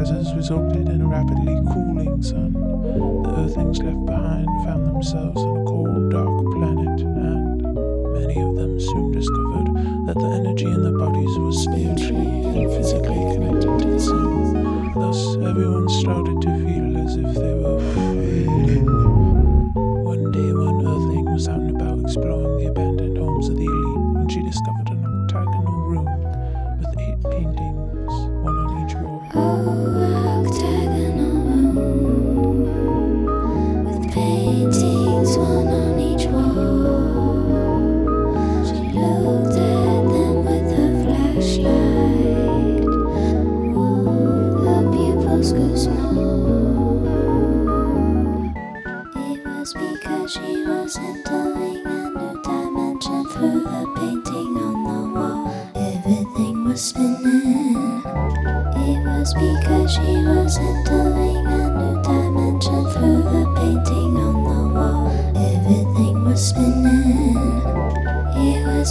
enterprises resulted in a rapidly cooling sun.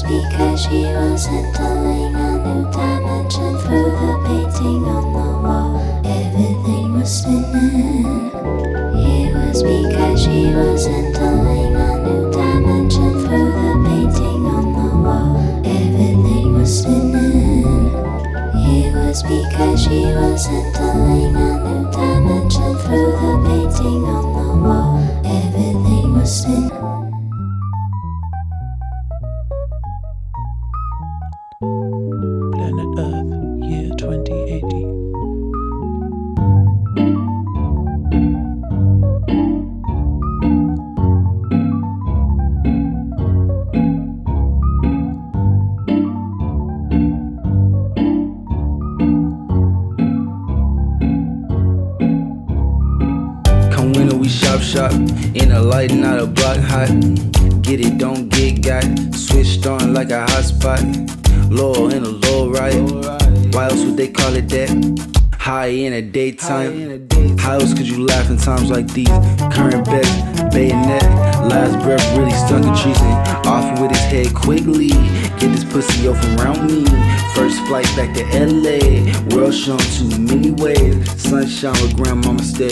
Because she was entering a new dimension through the painting on the wall. Everything was spinning. It was because she was entering a new dimension through the painting on the wall. Everything was spinning. It was because she was entering a new dimension through the painting on the wall. Everything was spinning. Times like these? Current best, bayonet. Last breath really stunk a treason. Off with his head quickly. Get this pussy off around me. First flight back to LA. World shown too many ways. Sunshine with grandmama stay.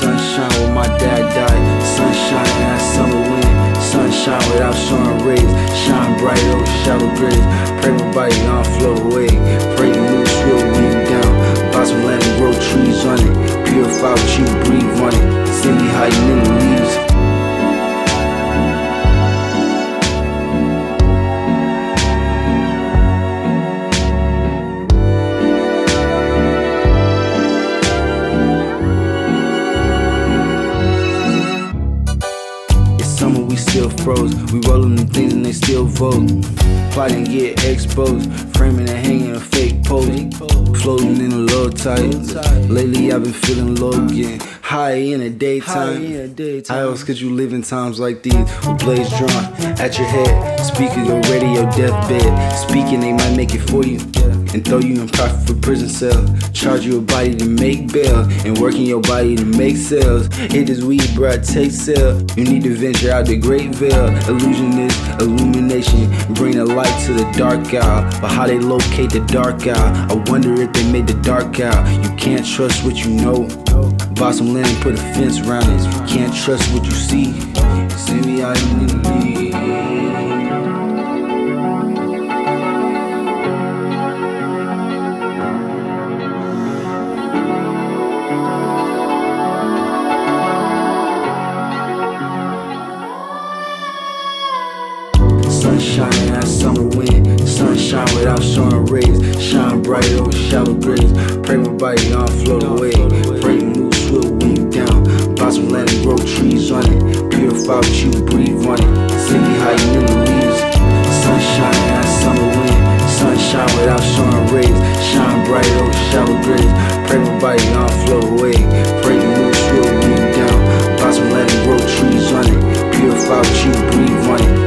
Sunshine where my dad died. Sunshine in that summer wind. Sunshine without showing rays. Shine bright over shallow graves. Pray my body float away. Pray swill wind Buy some land and grow trees on it. Purify what you breathe on it. See me hiding in the leaves. It's summer, we still froze. We rollin' them things and they still vote. Plotting get exposed. Framing and hanging a fake Floating in a low tide. Lately I've been feeling low, getting high in the daytime. How else could you live in times like these? With blades drawn at your head. Speaker your radio deathbed. Speaking, they might make it for you. And throw you in profit for prison cell. Charge you a body to make bail. And working your body to make sales. Hit this weed, bruh, take sale. You need to venture out the great veil. Illusion is illumination. Bring the light to the dark out. But how they locate the dark out? I wonder if they made the dark out. You can't trust what you know. Buy some land and put a fence around it. You can't trust what you see. See me out league. Sunshine Sunshine without showing rays. Shine bright over shallow graves. Pray my body don't float away. Pray the moon swill wind down. Some land and grow trees on it. Purify what you breathe on it. Me hiding in the leaves. Sunshine in that summer wind. Sunshine without showing rays. Shine bright over shallow grays. Pray my body on float away. Pray move slow, move down. Blossom let it grow trees on it. Purify what you breathe on it.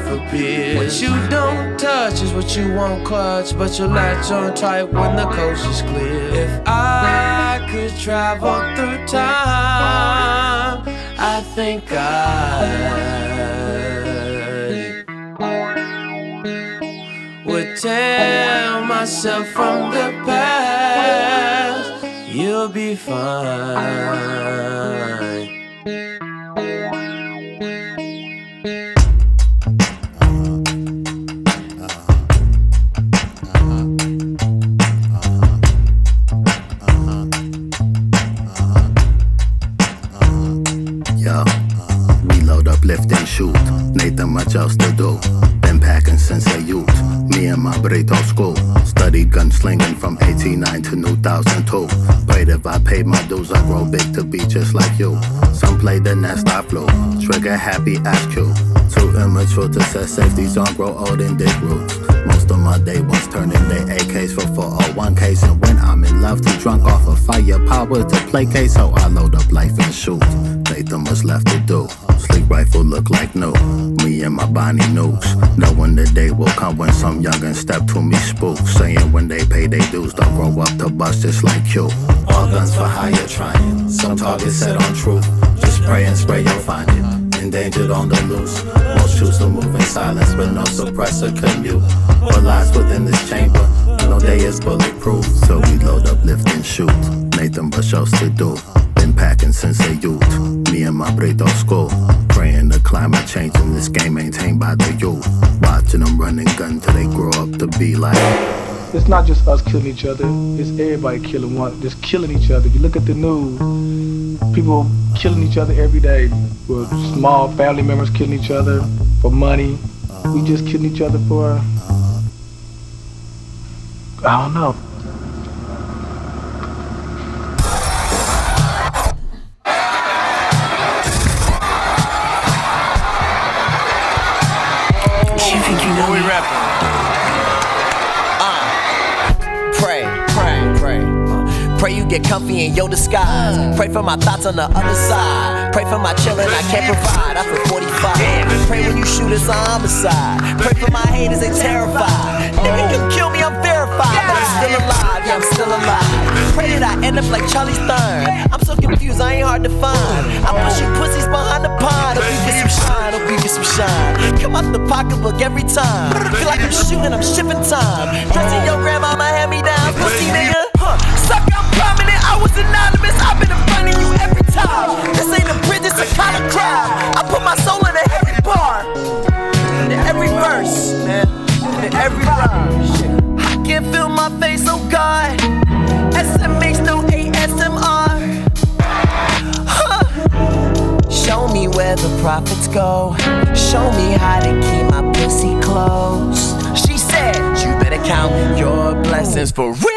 See me What you in the leaves. but you'll latch on tight when the coast is clear. If I could travel through time, I think I would tell myself from the past, you'll be fine. Much else to do. Been packing since I youth. Me and my burrito school. Studied gunslinging from 89 to 2002. Prayed if I paid my dues, I grow big to be just like you. Some play the nest I flew. Trigger happy, ask you. Too immature to set safety zone, grow old in dick roots. Most of my day was turning their AKs for 401 case. And when I'm in love, too drunk off of firepower to placate. So I load up life and shoot. Nathan much left to do. Sleep rifle look like new. Me and my Bonnie nukes. Knowing the day will come when some youngin' step to me spook. Saying when they pay their dues, don't grow up to bust just like you. All guns for hire trying. Some targets set on truth. Just pray and spray, you'll find it. Endangered on the loose. Most choose to move in silence but no suppressor commute. What lies within this chamber? No day is bulletproof. So we load up, lift and shoot. Nathan but shows to do. Packing since a youth. Me and my Brito school. Praying the climate change in this game maintained by the youth. Watching them running gun till they grow up to be like. It's not just us killing each other, it's everybody killing one, just killing each other. You look at the news, people killing each other every day. With small family members killing each other for money. We just killing each other for, I don't know. Comfy in your disguise. Pray for my thoughts on the other side. Pray for my children I can't provide. I feel 45. Pray when you shoot it's a homicide. Pray for my haters, they terrified. Nigga can kill me, I'm verified. But I'm still alive, yeah, I'm still alive. Pray that I end up like Charlie Stern. I'm so confused, I ain't hard to find. I'm pushing pussies behind the pond. Hope you get some shine, hope you get some shine. Come out the pocketbook every time. Feel like I'm shooting, I'm shipping time. Dressing your grandmama hand me down, pussy nigga. Was anonymous. I've been in front of you every time. This ain't a bridge, it's a kind of crowd. I put my soul in every bar, in every verse, man, in every rhyme. I can't feel my face, oh God. SMH, no ASMR. Huh. Show me where the profits go. Show me how to keep my pussy close. She said, You better count your blessings for real.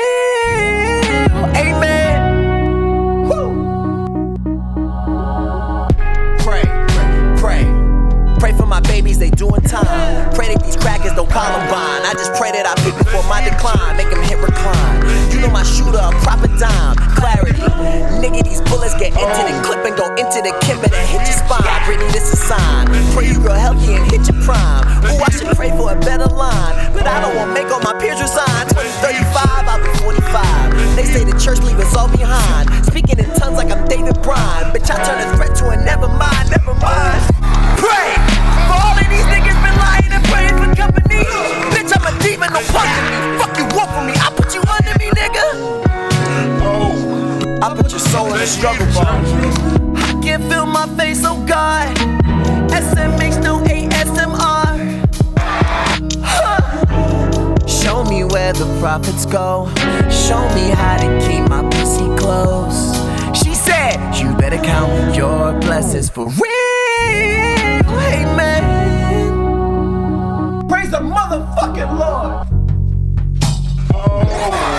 Amen. My babies, they doing time. Pray that these crackers don't Columbine. I just pray that I pick before my decline. Make them hit recline. You know my shooter, a proper dime. Clarity. Nigga, these bullets get into the clip and go into the kimber that hit your spine. Brittany, this a sign. Pray you real healthy and hit your prime. Ooh, I should pray for a better line. But I don't want to make all my peers resign. 2035, I'll be 45. They say the church leave us all behind. Speaking in tongues like I'm David Bryan. Bitch, I turn a threat to a never mind, never mind. Pray for all of these niggas been lying and praying for company. Bitch, I'm a demon, no of me. Fuck you, walk for me. I put you under me, nigga. Oh, I put your soul in the struggle bar. I can't feel my face, oh God. SMH, no ASMR. Show me where the profits go. Show me how to keep my pussy close. She said, You better count your blessings for real. Praise the motherfucking Lord. 사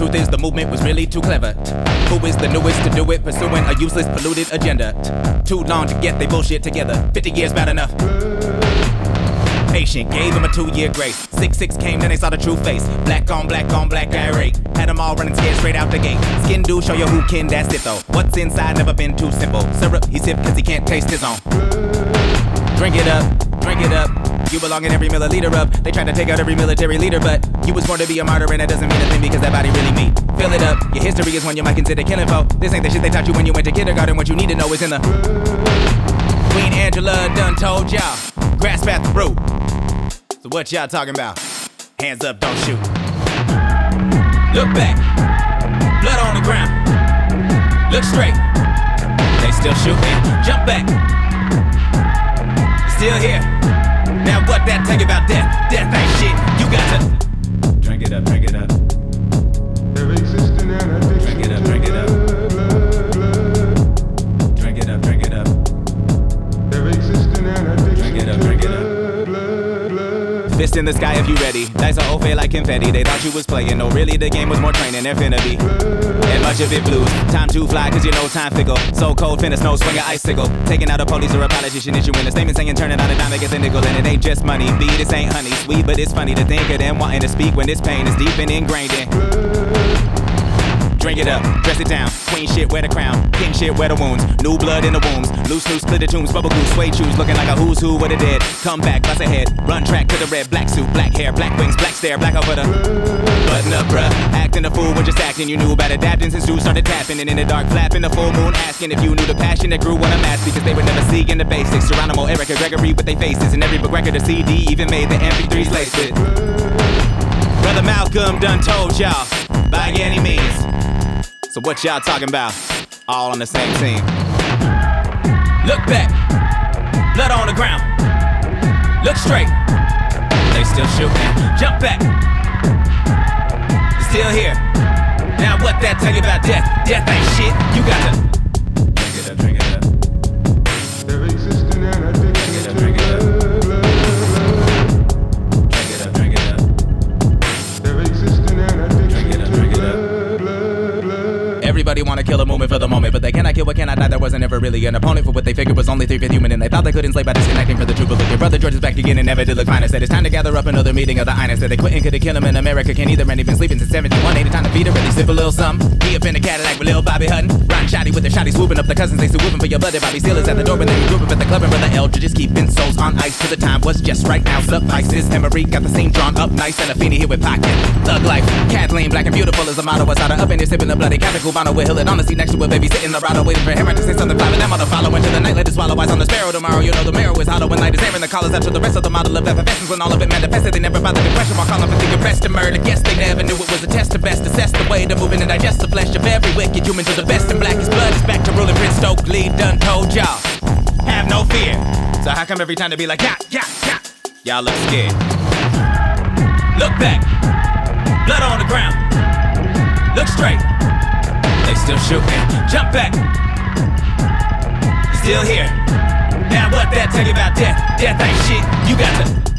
truth is the movement was really too clever. Who is the newest to do it, pursuing a useless, polluted agenda? Too long to get they bullshit together. 50 years bad enough. Patient, gave him a two year grace. 6 6 came, then they saw the true face. Black on black on black irate. Had them all running scared straight out the gate. Skin do show you who can, that's it though. What's inside never been too simple. Syrup, he sip cause he can't taste his own. Drink it up, drink it up. You belong in every milliliter of. They tried to take out every military leader, but you was born to be a martyr, and that doesn't mean a thing because that body really mean. Fill it up. Your history is one you might consider killing for. This ain't the shit they taught you when you went to kindergarten. What you need to know is in the. Queen Angela done told y'all. Grasp at the. So what y'all talking about? Hands up, don't shoot. Look back. Blood on the ground. Look straight. They still shooting. Jump back. Still here. Now what that tell you about death? Death ain't shit. You got to drink it up, drink it up. Fist in the sky if you ready. Dice are off like confetti. They thought you was playing. No, really, the game was more training be. And much of it blues. Time to fly, cause you know time fickle. So cold, finna snow, swing a icicle. Taking out a police or a politician issuing a statement saying turning on a dime, get the nickel. And it ain't just money. B, this ain't honey. Sweet, but it's funny to think of them wanting to speak when this pain is deep and ingrained in. Drink it up, dress it down. Queen shit, wear the crown. King shit, wear the wounds. New blood in the wombs. Loose, loose, split the tombs. Bubble goose, suede shoes. Looking like a who's who with the dead. Come back, bust ahead. Run track to the red. Black suit, black hair, black wings, black stare, black over the. Button up, bruh. Acting a fool when just acting. You knew about adapting since dudes started tapping. And in the dark, flapping the full moon. Asking if you knew the passion that grew on a mask. Because they were never seeing the basics. Geronimo, Erica, Gregory with their faces. And every book record or CD even made the MP3s laced with. Brother Malcolm done told y'all. By any means. So what y'all talking about? All on the same team. Look back, blood on the ground. Look straight, they still shooting. Jump back, still here. Now what that tell you about death? Death ain't shit. You got to drink it up, drink it up, Everybody wanna kill a movement for the moment, but they cannot kill what cannot die. There wasn't ever really an opponent for what they figured was only three fifth human, and they thought they could enslave by disconnecting for the truth. But look, your brother George is back again and never did look fine. I said it's time to gather up another meeting of the Ines. Said they quitting could have killed him in America. Can't either, and he been sleeping since 71. Ain't it time to feed her, really sip a little sum. He up in the Cadillac with Lil Bobby Hutton. Ron Shotty with the shotty swooping up the cousins. They still whooping for your blood. Bobby Seale is at the door, but then you group up at the club. And brother Elger just keeping souls on ice till the time was just right now. Suffices. Emory got the scene drawn up nice, and a fiend here with pocket. Thug life. Kathleen, black and beautiful as a model. Was out up in here sipping the bloody Captain Cubano with Hill on the seat next to a baby sitting the rado waiting for him to say something fly. But that mother follow into the night. Let it swallow eyes on the sparrow tomorrow. You know the marrow is hollow when light is airing the collars after the rest of the model of effervescence when all of it manifested. They never bothered to question while calling for the arrest and murder. Guess they never knew it was a test of best. Assess the way to move in and digest the flesh of every wicked human to the best and blackest blood is back to ruling Prince Stokely. Done told y'all. Have no fear. So how come every time they be like, yeah, yeah, yeah, y'all look scared? Look back. Blood on the ground. Look straight. They still shooting. Jump back. Still here. Now what that tell you about death? Death ain't shit. You got to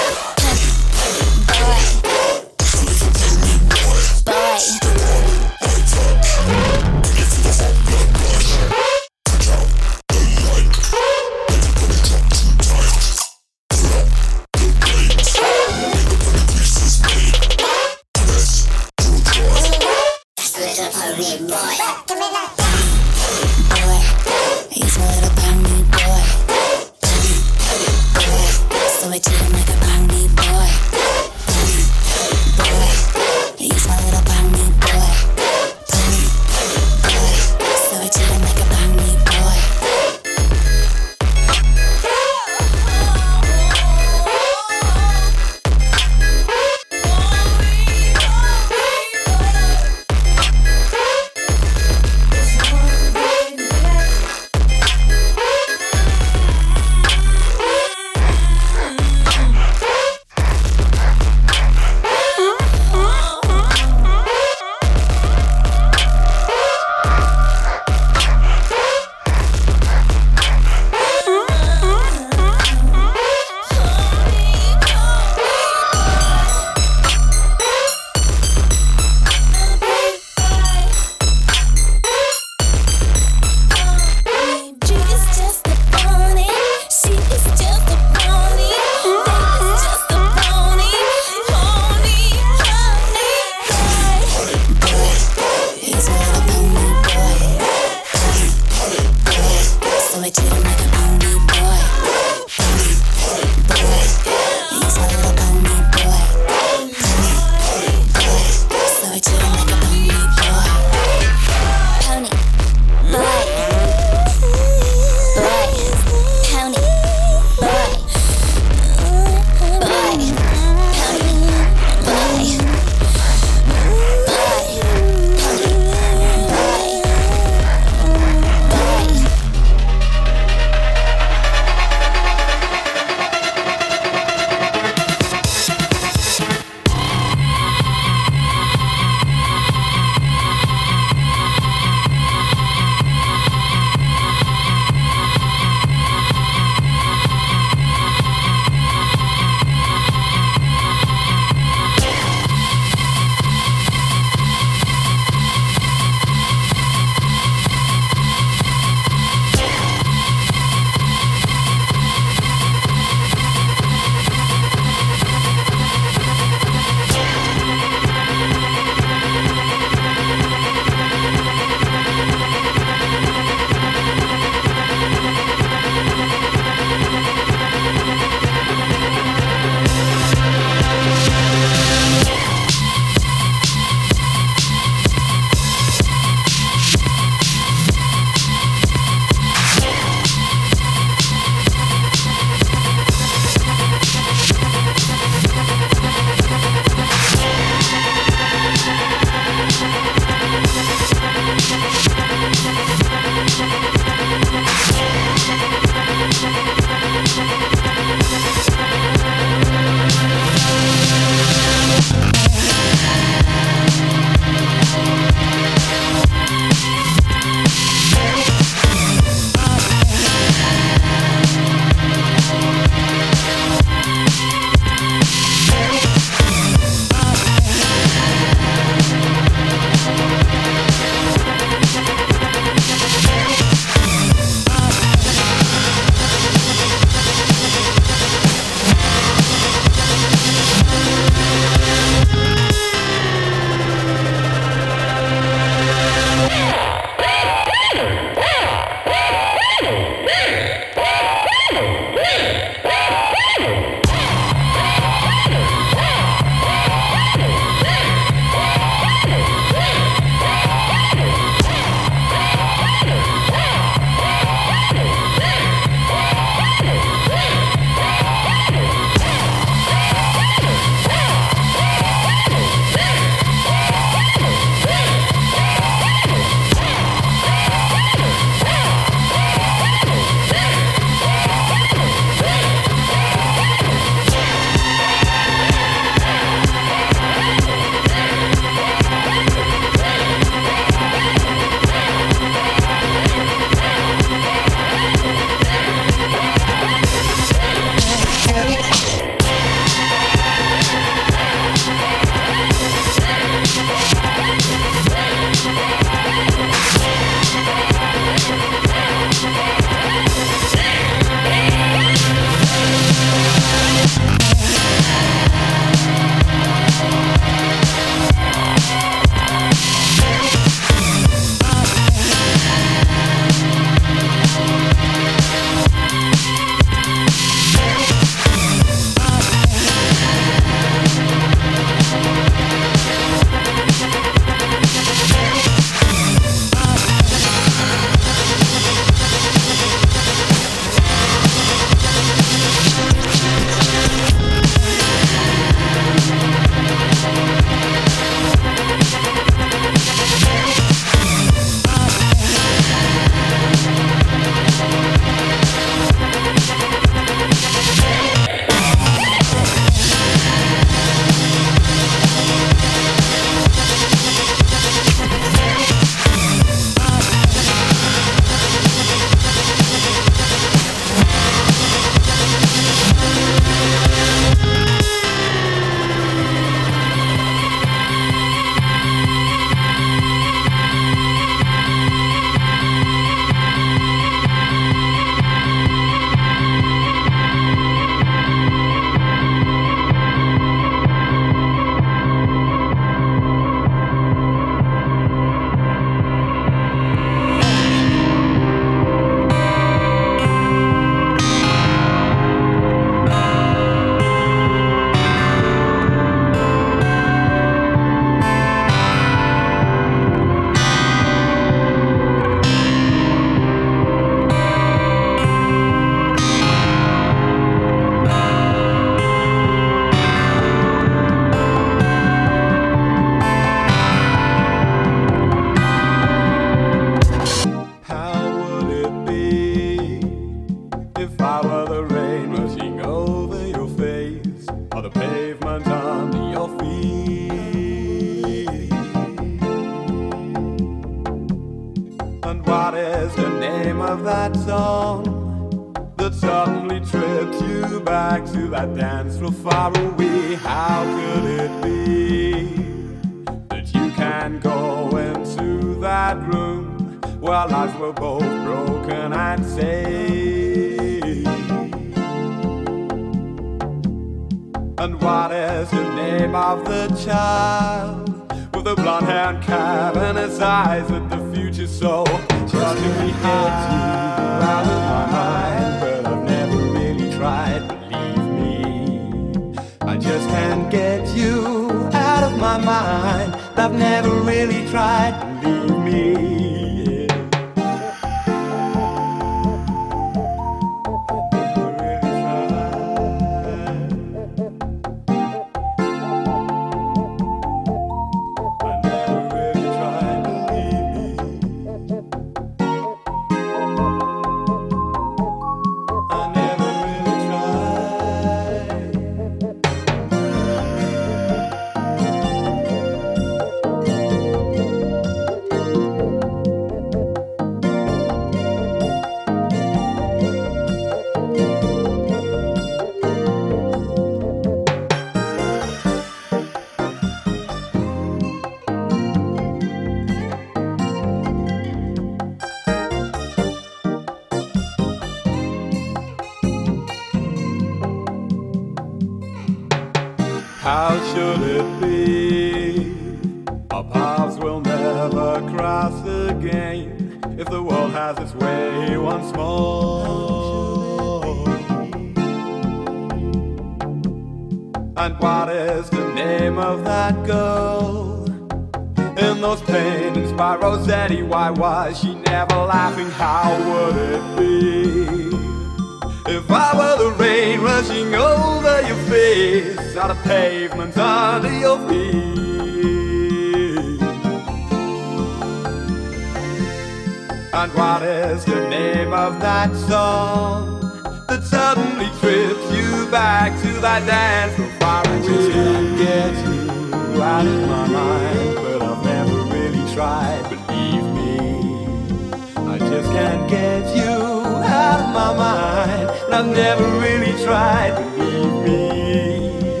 tried, believe me.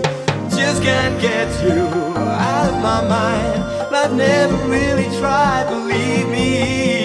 Just can't get you out of my mind. I've never really tried, believe me.